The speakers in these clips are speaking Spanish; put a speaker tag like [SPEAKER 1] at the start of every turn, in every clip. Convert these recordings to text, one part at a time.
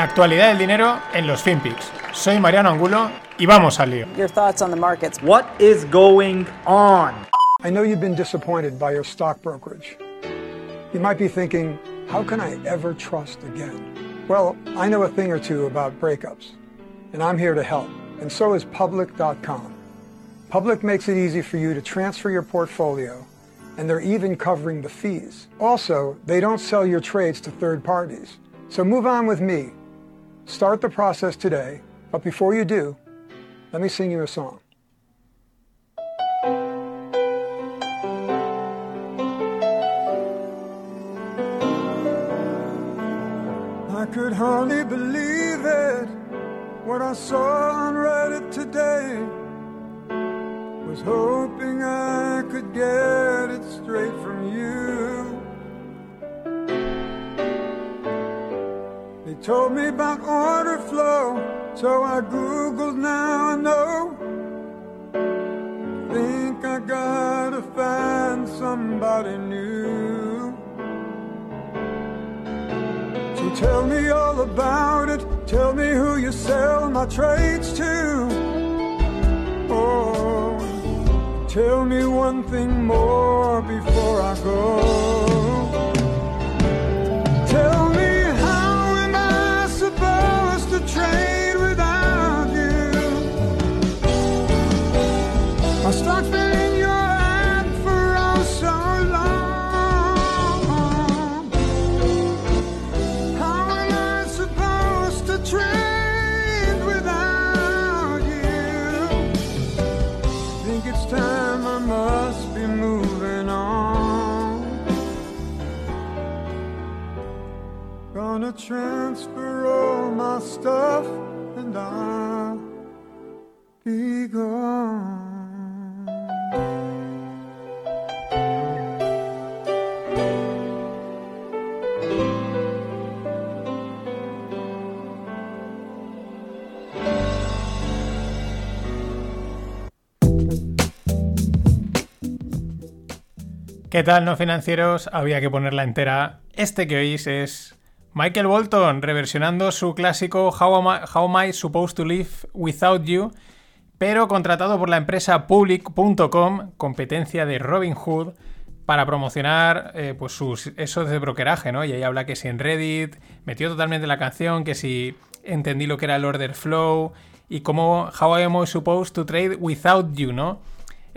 [SPEAKER 1] La actualidad del dinero en los FinPix. Soy Mariano Angulo y vamos al lío.
[SPEAKER 2] Your thoughts on the markets.
[SPEAKER 3] What is going on?
[SPEAKER 4] I know you've been disappointed by your stock brokerage. You might be thinking, how can I ever trust again? Well, I know a thing or two about breakups, and I'm here to help. And so is Public.com. Public makes it easy for you to transfer your portfolio, and they're even covering the fees. Also, they don't sell your trades to third parties. So move on with me. Start the process today, but before you do, let me sing you a song. I could hardly believe it. What I saw on Reddit today was hoping I could get told me about order flow, so I googled now I know. Think I gotta find somebody new. So tell me all about it. Tell me who you sell my trades to. Oh, tell me one thing more before I go. Gonna transfer all my stuff and I'll be gone.
[SPEAKER 1] ¿Qué tal, no financieros? Había que ponerla entera. Este que oís es Michael Bolton reversionando su clásico How Am I, How Am I Supposed to Live Without You, pero contratado por la empresa Public.com, competencia de Robin Hood, para promocionar eh, pues sus esos de brokeraje, ¿no? Y ahí habla que si en Reddit metió totalmente la canción, que si entendí lo que era el order flow y cómo How am I supposed to trade without you, ¿no?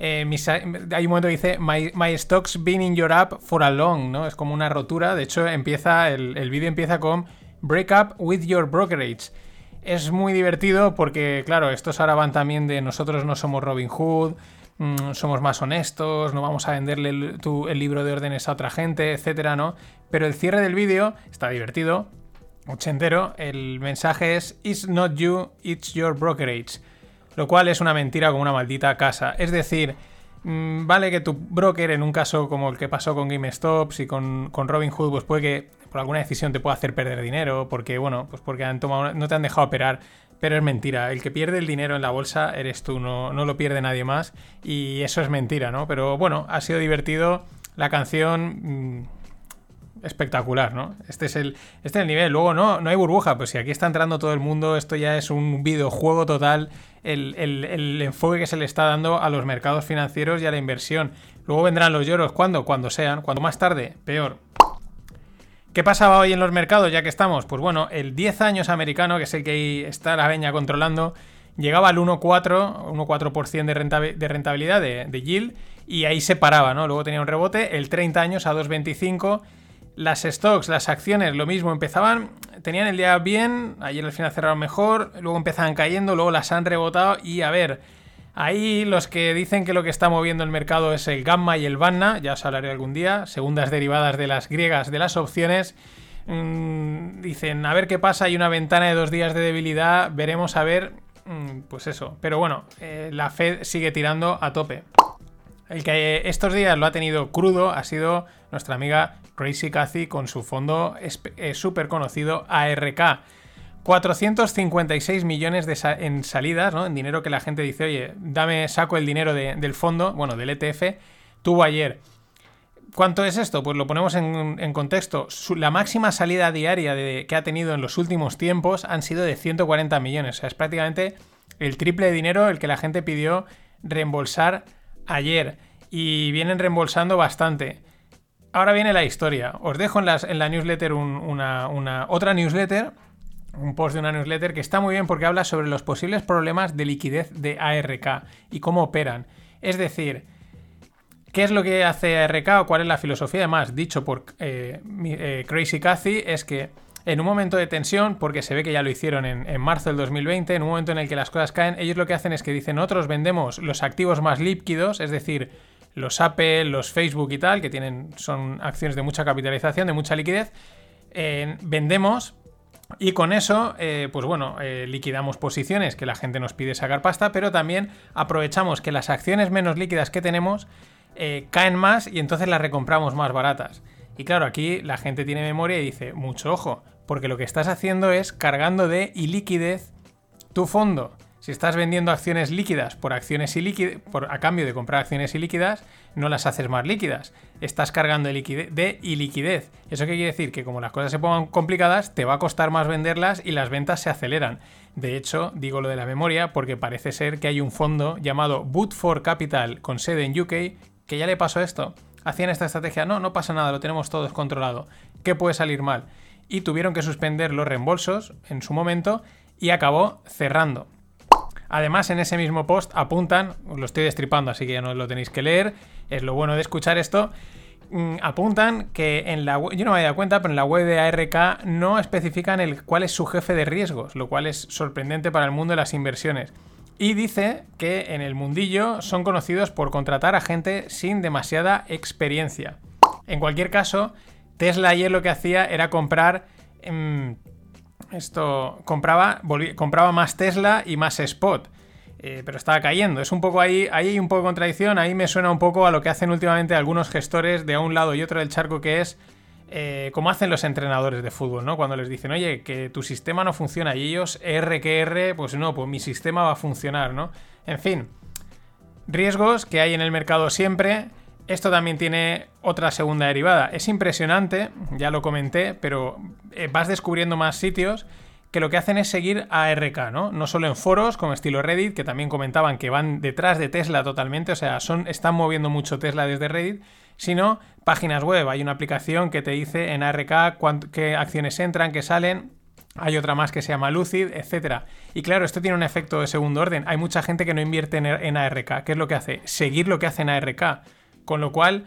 [SPEAKER 1] Eh, mis- hay un momento que dice my, stock's been in your app for a long, ¿no? Es como una rotura. De hecho, empieza el, el vídeo empieza con break up with your brokerage. Es muy divertido porque, claro, estos ahora van también de nosotros no somos Robin Hood, mm, somos más honestos, no vamos a venderle el, el libro de órdenes a otra gente, etcétera, ¿no? Pero el cierre del vídeo está divertido, ochentero. El mensaje es It's not you, it's your brokerage. Lo cual es una mentira como una maldita casa. Es decir, mm, vale que tu broker, en un caso como el que pasó con GameStops y con, con Robinhood, pues puede que por alguna decisión te pueda hacer perder dinero, porque, bueno, pues porque han tomado, no te han dejado operar. Pero es mentira. El que pierde el dinero en la bolsa eres tú, no, no lo pierde nadie más. Y eso es mentira, ¿no? Pero bueno, ha sido divertido. La canción. Espectacular, ¿no? Este es el, este es el nivel. Luego no, no hay burbuja, pues si aquí está entrando todo el mundo, esto ya es un videojuego total, el, el- el enfoque que se le está dando a los mercados financieros y a la inversión. Luego vendrán los lloros, ¿cuándo? Cuando sean, cuando más tarde, peor. ¿Qué pasaba hoy en los mercados ya que estamos? Pues bueno, el 10 años americano, que el que ahí está la veña controlando, llegaba al 1,4, 1,4% de, rentabi- de rentabilidad de, de yield y ahí se paraba, ¿no? Luego tenía un rebote, el 30 años a 2,25. Las stocks, las acciones, lo mismo, empezaban, tenían el día bien, ayer al final cerraron mejor, luego empezaban cayendo, luego las han rebotado y a ver, ahí los que dicen que lo que está moviendo el mercado es el gamma y el vanna, ya os hablaré algún día, segundas derivadas de las griegas de las opciones, mm, dicen a ver qué pasa, hay una ventana de dos días de debilidad, veremos a ver, mm, pues eso, pero bueno, eh, la Fed sigue tirando a tope. El que estos días lo ha tenido crudo ha sido nuestra amiga Crazy Cathy con su fondo súper conocido ARK. 456 millones de en salidas, ¿no? En dinero que la gente dice, oye, dame, saco el dinero de- del fondo, bueno, del ETF, tuvo ayer. ¿Cuánto es esto? Pues lo ponemos en, contexto. La máxima salida diaria de- que ha tenido en los últimos tiempos han sido de 140 millones. O sea, es prácticamente el triple de dinero el que la gente pidió reembolsar ayer. Y vienen reembolsando bastante. Ahora viene la historia. Os dejo en, la newsletter un- una, otra newsletter, un post de una newsletter que está muy bien porque habla sobre los posibles problemas de liquidez de ARK y cómo operan. Es decir, ¿qué es lo que hace ARK o cuál es la filosofía? Además, dicho por eh, eh, Crazy Cathy, es que en un momento de tensión, porque se ve que ya lo hicieron en, marzo del 2020, en un momento en el que las cosas caen, ellos lo que hacen es que dicen, nosotros vendemos los activos más líquidos, es decir, los Apple, los Facebook y tal, que tienen, son acciones de mucha capitalización, de mucha liquidez, eh, vendemos y con eso, eh, pues bueno, eh, liquidamos posiciones que la gente nos pide sacar pasta, pero también aprovechamos que las acciones menos líquidas que tenemos caen más y entonces las recompramos más baratas. Y claro, aquí la gente tiene memoria y dice, mucho ojo, porque lo que estás haciendo es cargando de iliquidez tu fondo. Si estás vendiendo acciones líquidas por acciones ilíquidas, por, a cambio de comprar acciones ilíquidas, no las haces más líquidas. Estás cargando de, liquide- de iliquidez. ¿Eso qué quiere decir? Que como las cosas se pongan complicadas, te va a costar más venderlas y las ventas se aceleran. De hecho, digo lo de la memoria porque parece ser que hay un fondo llamado Boot for Capital con sede en UK que ya le pasó esto. Hacían esta estrategia, no, no pasa nada, lo tenemos todo descontrolado. ¿Qué puede salir mal? Y tuvieron que suspender los reembolsos en su momento y acabó cerrando. Además, en ese mismo post apuntan, lo estoy destripando, así que ya no lo tenéis que leer, es lo bueno de escuchar esto. mm, Apuntan que en la web, yo no me había dado cuenta, pero en la web de ARK no especifican el cuál es su jefe de riesgos, lo cual es sorprendente para el mundo de las inversiones. Y dice que en el mundillo son conocidos por contratar a gente sin demasiada experiencia. En cualquier caso, Tesla ayer lo que hacía era comprar em, esto compraba, compraba más Tesla y más Spot. Eh, pero estaba cayendo. Es un poco ahí, ahí hay un poco de contradicción. Ahí me suena un poco a lo que hacen últimamente algunos gestores de un lado y otro del charco, que es eh, como hacen los entrenadores de fútbol, ¿no? Cuando les dicen, oye, que tu sistema no funciona y ellos, R que R, pues no, pues mi sistema va a funcionar, ¿no? En fin, riesgos que hay en el mercado siempre. Esto también tiene otra segunda derivada. Es impresionante, ya lo comenté, pero eh, vas descubriendo más sitios que lo que hacen es seguir a RK, ¿no? No solo en foros como estilo Reddit, que también comentaban que van detrás de Tesla totalmente, o sea, son, están moviendo mucho Tesla desde Reddit, sino páginas web. Hay una aplicación que te dice en ARK cuánt- qué acciones entran, qué salen, hay otra más que se llama Lucid, etcétera. Y claro, esto tiene un efecto de segundo orden. Hay mucha gente que no invierte en, en ARK. ¿Qué es lo que hace? Seguir lo que hace en ARK. Con lo cual,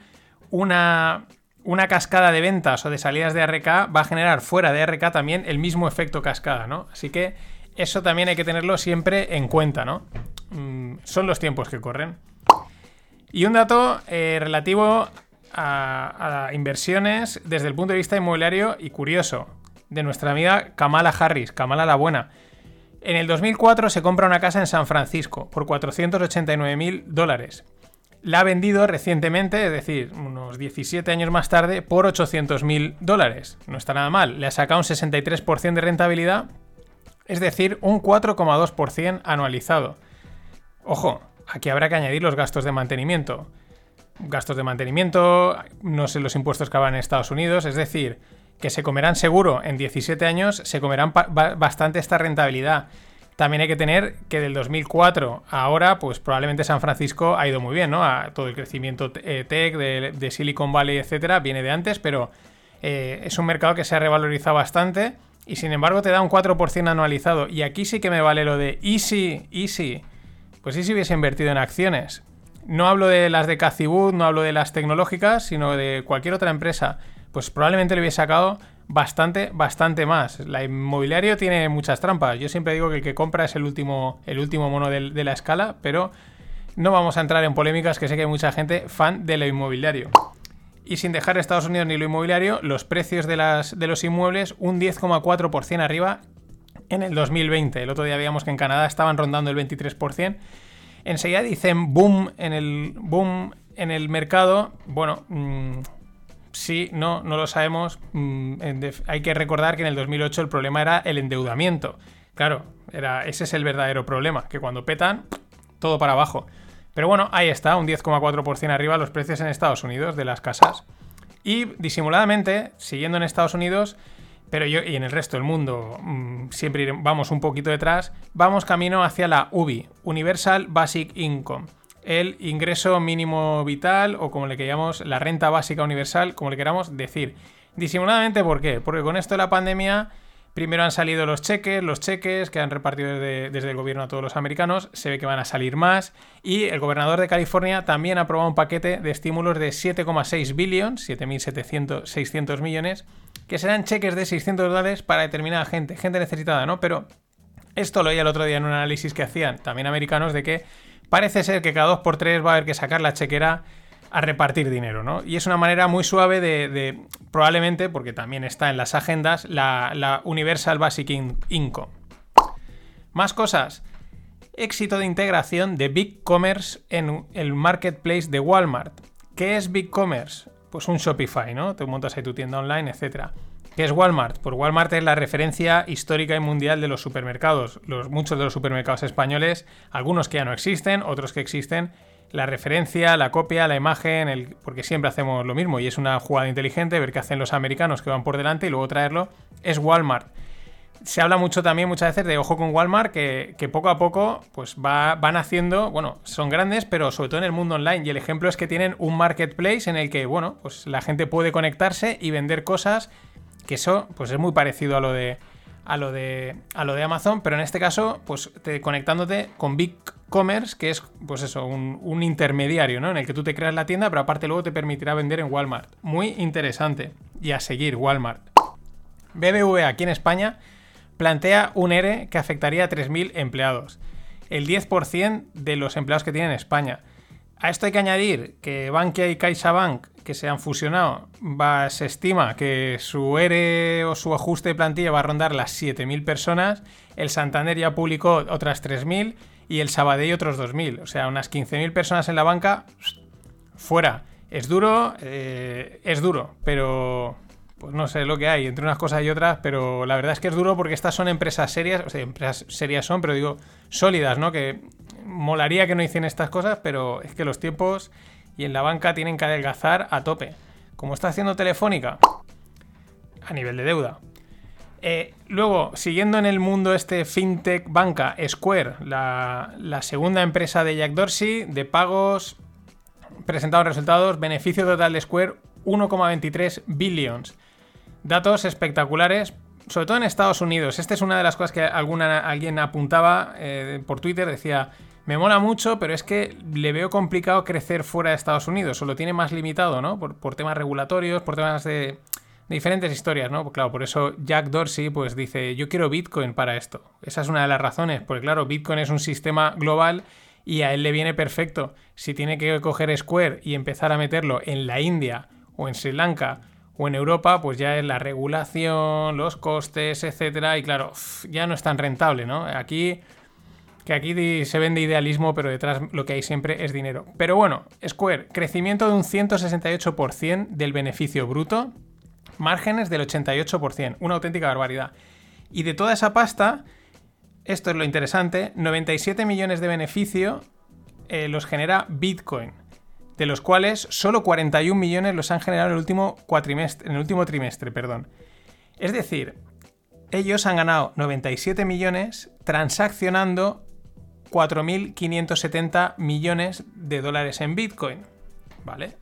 [SPEAKER 1] una, una cascada de ventas o de salidas de ARK va a generar fuera de ARK también el mismo efecto cascada, ¿no? Así que eso también hay que tenerlo siempre en cuenta, ¿no? Mm, son los tiempos que corren. Y un dato eh, relativo a, a inversiones desde el punto de vista inmobiliario y curioso, de nuestra amiga Kamala Harris, Kamala la Buena. En el 2004 se compra una casa en San Francisco por 489 mil dólares. La ha vendido recientemente, es decir, unos 17 años más tarde, por 800 mil dólares. No está nada mal. Le ha sacado un 63% de rentabilidad, es decir, un 4,2% anualizado. Ojo, aquí habrá que añadir los gastos de mantenimiento. Gastos de mantenimiento, no sé los impuestos que habrá en Estados Unidos, es decir, que se comerán seguro en 17 años, se comerán bastante esta rentabilidad. También hay que tener que del 2004 a ahora, pues probablemente San Francisco ha ido muy bien, ¿no? Todo el crecimiento eh, tech de, Silicon Valley, etcétera, viene de antes, pero eh, es un mercado que se ha revalorizado bastante y sin embargo te da un 4% anualizado. Y aquí sí que me vale lo de easy, easy. Pues si hubiese invertido en acciones. No hablo de las de Cathy Wood, no hablo de las tecnológicas, sino de cualquier otra empresa. Pues probablemente le hubiese sacado bastante, bastante más. La inmobiliario tiene muchas trampas. Yo siempre digo que el que compra es el último, el último mono de, la escala, pero no vamos a entrar en polémicas que sé que hay mucha gente fan de lo inmobiliario. Y sin dejar Estados Unidos ni lo inmobiliario, los precios de, las, de los inmuebles un 10,4% arriba en el 2020. El otro día veíamos que en Canadá estaban rondando el 23%. Enseguida dicen boom en el boom en el mercado. Bueno, mm, sí, no, no lo sabemos. Mm, hay que recordar que en el 2008 el problema era el endeudamiento. Claro, era, ese es el verdadero problema, que cuando petan, todo para abajo. Pero bueno, ahí está, un 10,4% arriba los precios en Estados Unidos de las casas. Y disimuladamente, siguiendo en Estados Unidos, pero yo y en el resto del mundo mmm, siempre vamos un poquito detrás, vamos camino hacia la UBI, Universal Basic Income, el ingreso mínimo vital o como le queramos, la renta básica universal, como le queramos decir. Disimuladamente, ¿por qué? Porque con esto de la pandemia Primero han salido los cheques, los cheques que han repartido desde, desde, el gobierno a todos los americanos, se ve que van a salir más y el gobernador de California también ha aprobado un paquete de estímulos de 7,6 billones, 7.600 millones, que serán cheques de 600 dólares para determinada gente, gente necesitada, ¿no? Pero esto lo oí el otro día en un análisis que hacían también americanos de que parece ser que cada 2x3 va a haber que sacar la chequera a repartir dinero, ¿no? Y es una manera muy suave de, probablemente, porque también está en las agendas, la, Universal Basic Income. Más cosas. Éxito de integración de Big Commerce en el marketplace de Walmart. ¿Qué es Big Commerce? Pues un Shopify, ¿no? Te montas ahí tu tienda online, etc. ¿Qué es Walmart? Pues Walmart es la referencia histórica y mundial de los supermercados. Los, muchos de los supermercados españoles, algunos que ya no existen, otros que existen, la referencia, la copia, la imagen, porque siempre hacemos lo mismo y es una jugada inteligente ver qué hacen los americanos que van por delante y luego traerlo, es Walmart. Se habla mucho también muchas veces de ojo con Walmart, que, poco a poco pues va, van haciendo, bueno, son grandes, pero sobre todo en el mundo online. Y el ejemplo es que tienen un marketplace en el que, bueno, pues la gente puede conectarse y vender cosas, que eso pues es muy parecido a lo de, a lo de, a lo de Amazon, pero en este caso, pues te, conectándote con Big Commerce, que es, pues eso, un, intermediario, ¿no? En el que tú te creas la tienda, pero aparte luego te permitirá vender en Walmart. Muy interesante. Y a seguir, Walmart. BBVA aquí en España plantea un ERE que afectaría a 3.000 empleados. El 10% de los empleados que tiene en España. A esto hay que añadir que Bankia y CaixaBank, que se han fusionado, va, se estima que su ERE o su ajuste de plantilla va a rondar las 7.000 personas. El Santander ya publicó otras 3.000 y el Sabadell otros 2.000. O sea, unas 15.000 personas en la banca, fuera. Es duro, eh, es duro, pero pues no sé lo que hay entre unas cosas y otras, pero la verdad es que es duro porque estas son empresas serias, o sea, empresas serias son, pero digo, sólidas, ¿no? Que molaría que no hicieran estas cosas, pero es que los tiempos y en la banca tienen que adelgazar a tope. Como está haciendo Telefónica, a nivel de deuda. Eh, luego, siguiendo en el mundo este fintech banca, Square, la, segunda empresa de Jack Dorsey, de pagos, presentados resultados, beneficio total de Square 1,23 billions. Datos espectaculares, sobre todo en Estados Unidos. Esta es una de las cosas que alguna, alguien apuntaba eh, por Twitter, decía, me mola mucho, pero es que le veo complicado crecer fuera de Estados Unidos, o lo tiene más limitado, ¿no? por temas regulatorios, por temas de diferentes historias, ¿no? Claro, por eso Jack Dorsey pues dice, yo quiero Bitcoin para esto. Esa es una de las razones, porque claro, Bitcoin es un sistema global y a él le viene perfecto. Si tiene que coger Square y empezar a meterlo en la India o en Sri Lanka o en Europa, pues ya es la regulación, los costes, etcétera, y claro, ya no es tan rentable, ¿no? Aquí que aquí se vende idealismo, pero detrás lo que hay siempre es dinero. Pero bueno, Square, crecimiento de un 168% del beneficio bruto, márgenes del 88%, una auténtica barbaridad. Y de toda esa pasta, esto es lo interesante, 97 millones de beneficio eh, los genera Bitcoin, de los cuales solo 41 millones los han generado en el último, cuatrimestre, en el último trimestre. Perdón. Es decir, ellos han ganado 97 millones transaccionando 4.570 millones de dólares en Bitcoin. ¿Vale?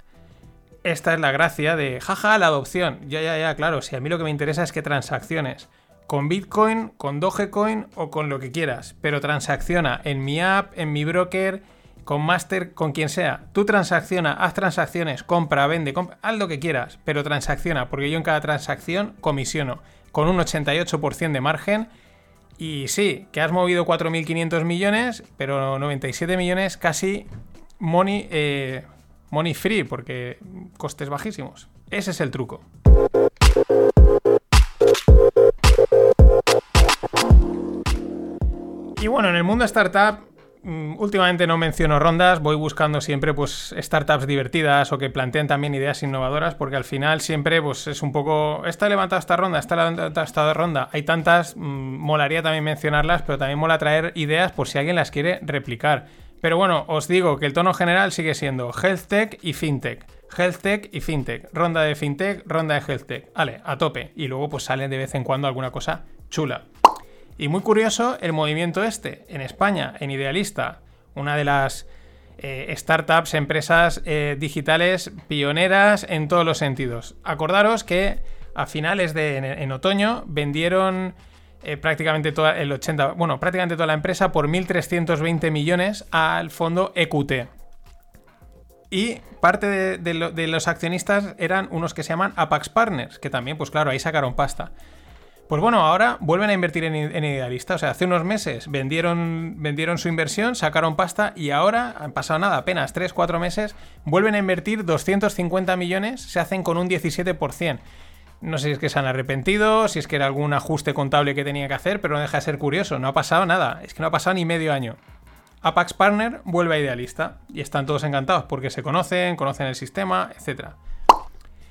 [SPEAKER 1] esta es la gracia de, jaja, la adopción. Ya, ya, ya, claro, si a mí lo que me interesa es que transacciones con Bitcoin, con Dogecoin o con lo que quieras, pero transacciona en mi app, en mi broker, con Master, con quien sea. Tú transacciona, haz transacciones, compra, vende, haz lo que quieras, pero transacciona, porque yo en cada transacción comisiono con un 88% de margen. Y sí, que has movido 4.500 millones, pero 97 millones casi money, eh, money free, porque costes bajísimos. Ese es el truco. Y bueno, en el mundo startup, últimamente no menciono rondas, voy buscando siempre pues startups divertidas o que planteen también ideas innovadoras, porque al final siempre pues es un poco, está levantado esta ronda, está levantado esta ronda, hay tantas, mm, molaría también mencionarlas, pero también mola traer ideas por si alguien las quiere replicar. Pero bueno, os digo que el tono general sigue siendo Health Tech y FinTech. Health Tech y FinTech. Ronda de FinTech, ronda de Health Tech. Vale, a tope. Y luego pues sale de vez en cuando alguna cosa chula. Y muy curioso el movimiento este. En España, en Idealista, una de las eh, startups, empresas eh, digitales pioneras en todos los sentidos. Acordaros que a finales de en, otoño vendieron eh, prácticamente toda el 80, bueno, prácticamente toda la empresa por 1.320 millones al fondo EQT. Y parte de, los accionistas eran unos que se llaman Apax Partners, que también, pues claro, ahí sacaron pasta. Pues bueno, ahora vuelven a invertir en, Idealista. O sea, hace unos meses vendieron, vendieron su inversión, sacaron pasta y ahora, han pasado nada, apenas 3-4 meses, vuelven a invertir 250 millones, se hacen con un 17%. No sé si es que se han arrepentido, si es que era algún ajuste contable que tenía que hacer, pero no deja de ser curioso. No ha pasado nada. Es que no ha pasado ni medio año. Apax Partner vuelve a Idealista y están todos encantados porque se conocen, conocen el sistema, etc.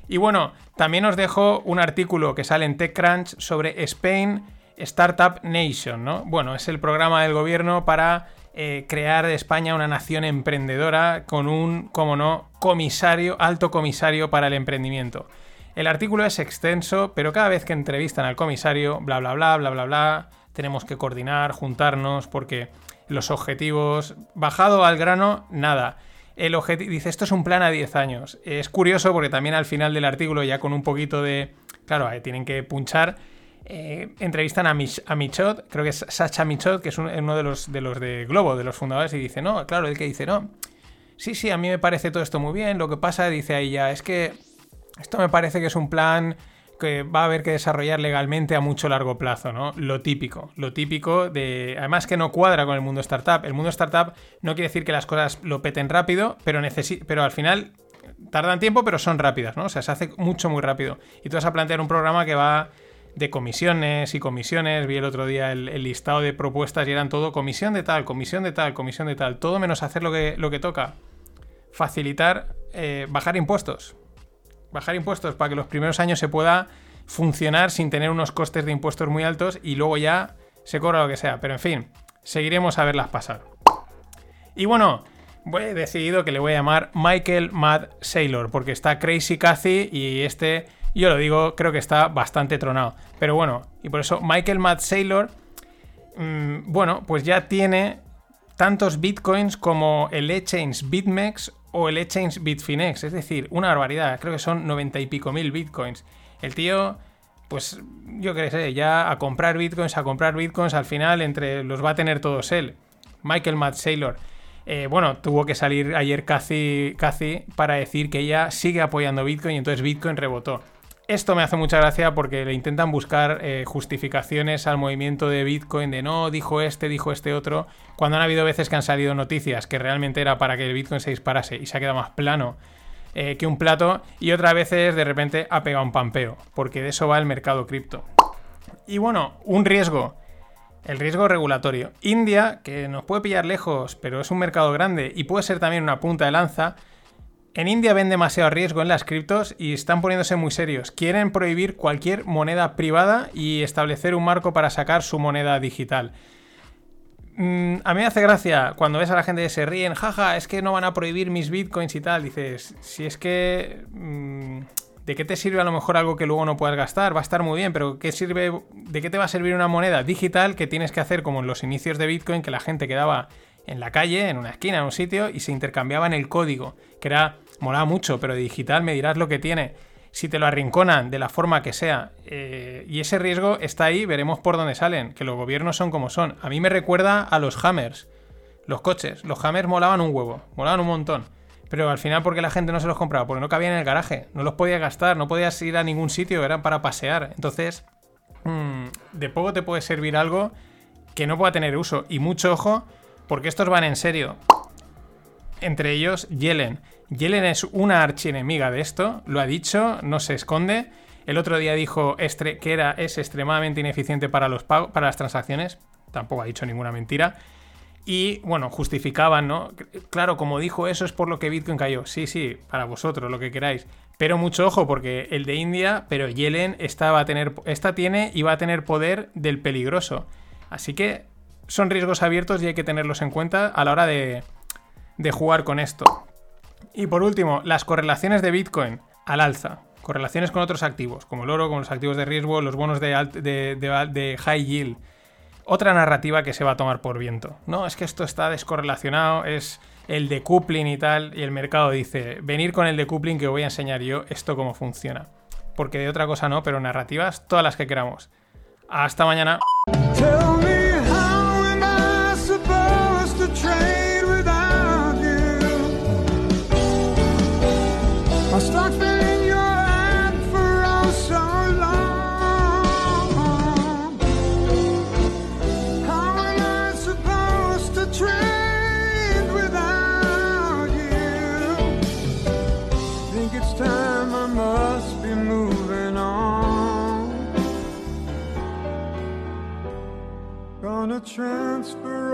[SPEAKER 1] Y bueno, también os dejo un artículo que sale en TechCrunch sobre Spain Startup Nation, ¿no? Bueno, es el programa del gobierno para eh, crear de España una nación emprendedora con un, como no, comisario, alto comisario para el emprendimiento. El artículo es extenso, pero cada vez que entrevistan al comisario, bla, bla, bla, bla, bla, bla, tenemos que coordinar, juntarnos, porque los objetivos, bajado al grano, nada. El objetivo, dice, esto es un plan a 10 años. Es curioso porque también al final del artículo, ya con un poquito de... Claro, tienen que punchar. Eh, entrevistan a, Michot, creo que es Sacha Michot, que es uno de los, de los de Globo, de los fundadores, y dice, no, claro, el que dice, no, sí, sí, a mí me parece todo esto muy bien, lo que pasa, dice ahí ya, es que esto me parece que es un plan que va a haber que desarrollar legalmente a mucho largo plazo, ¿no? Lo típico, lo típico de... Además que no cuadra con el mundo startup. El mundo startup no quiere decir que las cosas lo peten rápido, pero, pero al final tardan tiempo, pero son rápidas, ¿no? O sea, se hace mucho, muy rápido. Y tú vas a plantear un programa que va de comisiones y comisiones. Vi el otro día el, listado de propuestas y eran todo comisión de tal, comisión de tal, comisión de tal. Todo menos hacer lo que, lo que toca. Facilitar, eh, bajar impuestos bajar impuestos para que los primeros años se pueda funcionar sin tener unos costes de impuestos muy altos y luego ya se cobra lo que sea. Pero en fin, seguiremos a verlas pasar. Y bueno, he decidido que le voy a llamar Michael Mad Sailor, porque está Crazy Cathy y este, yo lo digo, creo que está bastante tronado. Pero bueno, y por eso Michael Mad Sailor, mm, bueno, pues ya tiene tantos bitcoins como el exchange BitMEX o el exchange Bitfinex, es decir, una barbaridad, creo que son 90 y pico mil bitcoins. El tío, pues yo qué sé, ya a comprar bitcoins, a comprar bitcoins, al final entre los va a tener todos él. Michael Matt Saylor. Eh, bueno, tuvo que salir ayer casi para decir que ella sigue apoyando Bitcoin y entonces Bitcoin rebotó. Esto me hace mucha gracia porque le intentan buscar eh, justificaciones al movimiento de Bitcoin de no, dijo este, dijo este otro, cuando han habido veces que han salido noticias que realmente era para que el Bitcoin se disparase y se ha quedado más plano eh, que un plato y otras veces de repente ha pegado un pampeo, porque de eso va el mercado cripto. Y bueno, un riesgo, el riesgo regulatorio. India, que nos puede pillar lejos, pero es un mercado grande y puede ser también una punta de lanza, en India ven demasiado riesgo en las criptos y están poniéndose muy serios. Quieren prohibir cualquier moneda privada y establecer un marco para sacar su moneda digital. Mm, a mí me hace gracia cuando ves a la gente que se ríen, jaja, es que no van a prohibir mis bitcoins y tal. Dices, si es que... Mm, ¿De qué te sirve a lo mejor algo que luego no puedas gastar? Va a estar muy bien, pero ¿qué sirve, ¿de qué te va a servir una moneda digital que tienes que hacer como en los inicios de Bitcoin, que la gente quedaba en la calle, en una esquina, en un sitio, y se intercambiaban el código, que era molaba mucho, pero digital me dirás lo que tiene. Si te lo arrinconan de la forma que sea, eh, y ese riesgo está ahí, veremos por dónde salen, que los gobiernos son como son. A mí me recuerda a los Hammers, los coches. Los Hammers molaban un huevo, molaban un montón. Pero al final, porque la gente no se los compraba? Porque no cabían en el garaje, no los podías gastar, no podías ir a ningún sitio, eran para pasear. Entonces, mm, de poco te puede servir algo que no pueda tener uso. Y mucho ojo, porque estos van en serio. Entre ellos, Yellen. Yellen es una archienemiga de esto, lo ha dicho, no se esconde. El otro día dijo que era, es extremadamente ineficiente para, los para las transacciones. Tampoco ha dicho ninguna mentira. Y bueno, justificaban, ¿no? Claro, como dijo eso es por lo que Bitcoin cayó. Sí, sí, para vosotros, lo que queráis. Pero mucho ojo, porque el de India, pero Yellen esta, va a tener, esta tiene y va a tener poder del peligroso. Así que son riesgos abiertos y hay que tenerlos en cuenta a la hora de, de jugar con esto. Y por último, las correlaciones de Bitcoin al alza. Correlaciones con otros activos, como el oro, como los activos de riesgo, los bonos de high yield. Otra narrativa que se va a tomar por viento. No, es que esto está descorrelacionado, es el decoupling y tal, y el mercado dice, venir con el decoupling que os voy a enseñar yo esto cómo funciona. Porque de otra cosa no, pero narrativas todas las que queramos. Hasta mañana.
[SPEAKER 4] Transfer